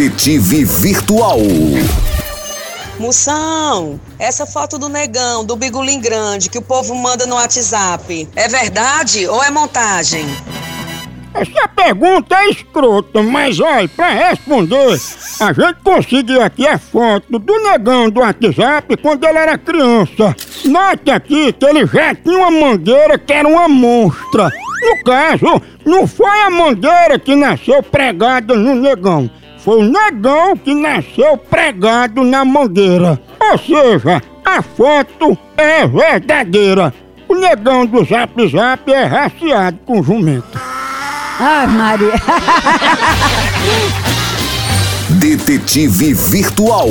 Detetive Virtual. Moção, essa foto do negão, do bigolim grande que o povo manda no WhatsApp, é verdade ou é montagem? Essa pergunta é escrota, mas olha, pra responder, a gente conseguiu aqui a foto do negão do WhatsApp quando ele era criança. Note aqui que ele já tinha uma mangueira que era uma monstra. No caso, não foi a mangueira que nasceu pregada no negão. Foi o negão que nasceu pregado na mangueira. Ou seja, a foto é verdadeira. O negão do Zap Zap é raciado com jumento. Ai, Maria. Detetive Virtual.